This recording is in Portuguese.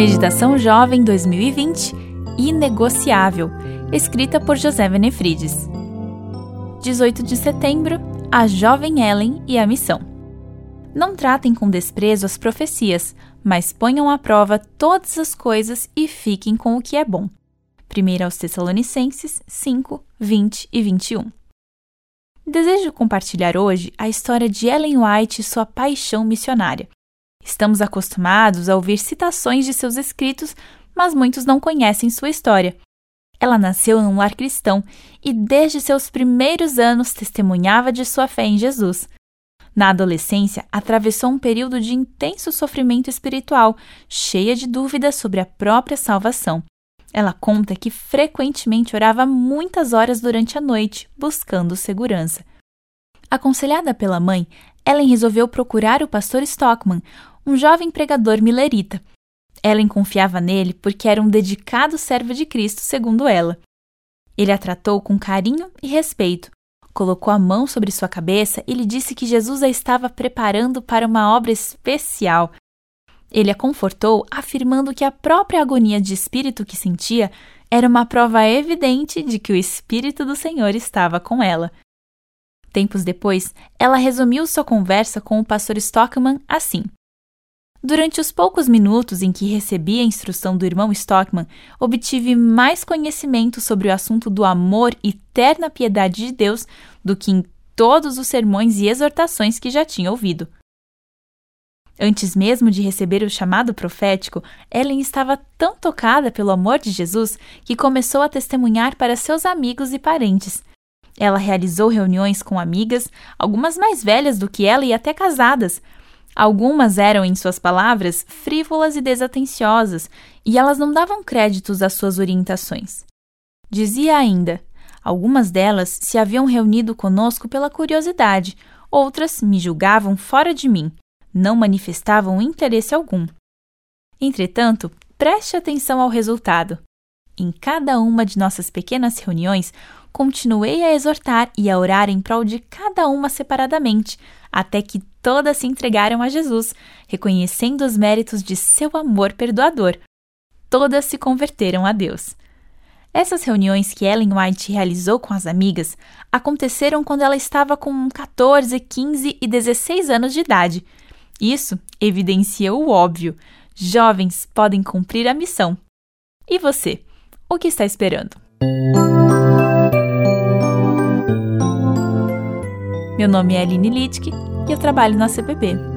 Meditação Jovem 2020 Inegociável, escrita por José Benefrides. 18 de setembro A Jovem Ellen e a Missão. Não tratem com desprezo as profecias, mas ponham à prova todas as coisas e fiquem com o que é bom. 1 aos Tessalonicenses 5, 20 e 21. Desejo compartilhar hoje a história de Ellen White e sua paixão missionária. Estamos acostumados a ouvir citações de seus escritos, mas muitos não conhecem sua história. Ela nasceu em um lar cristão e, desde seus primeiros anos, testemunhava de sua fé em Jesus. Na adolescência, atravessou um período de intenso sofrimento espiritual, cheia de dúvidas sobre a própria salvação. Ela conta que frequentemente orava muitas horas durante a noite, buscando segurança. Aconselhada pela mãe, Ellen resolveu procurar o pastor Stockman, um jovem pregador milerita. Ellen confiava nele porque era um dedicado servo de Cristo, segundo ela. Ele a tratou com carinho e respeito, colocou a mão sobre sua cabeça e lhe disse que Jesus a estava preparando para uma obra especial. Ele a confortou, afirmando que a própria agonia de espírito que sentia era uma prova evidente de que o Espírito do Senhor estava com ela. Tempos depois, ela resumiu sua conversa com o pastor Stockman assim: Durante os poucos minutos em que recebi a instrução do irmão Stockman, obtive mais conhecimento sobre o assunto do amor e terna piedade de Deus do que em todos os sermões e exortações que já tinha ouvido. Antes mesmo de receber o chamado profético, Ellen estava tão tocada pelo amor de Jesus que começou a testemunhar para seus amigos e parentes. Ela realizou reuniões com amigas, algumas mais velhas do que ela e até casadas, Algumas eram, em suas palavras, frívolas e desatenciosas, e elas não davam créditos às suas orientações. Dizia ainda: algumas delas se haviam reunido conosco pela curiosidade, outras me julgavam fora de mim, não manifestavam interesse algum. Entretanto, preste atenção ao resultado. Em cada uma de nossas pequenas reuniões, continuei a exortar e a orar em prol de cada uma separadamente, até que todas se entregaram a Jesus, reconhecendo os méritos de seu amor perdoador. Todas se converteram a Deus. Essas reuniões que Ellen White realizou com as amigas aconteceram quando ela estava com 14, 15 e 16 anos de idade. Isso evidencia o óbvio: jovens podem cumprir a missão. E você? O que está esperando? Meu nome é Aline Littke e eu trabalho na CPB.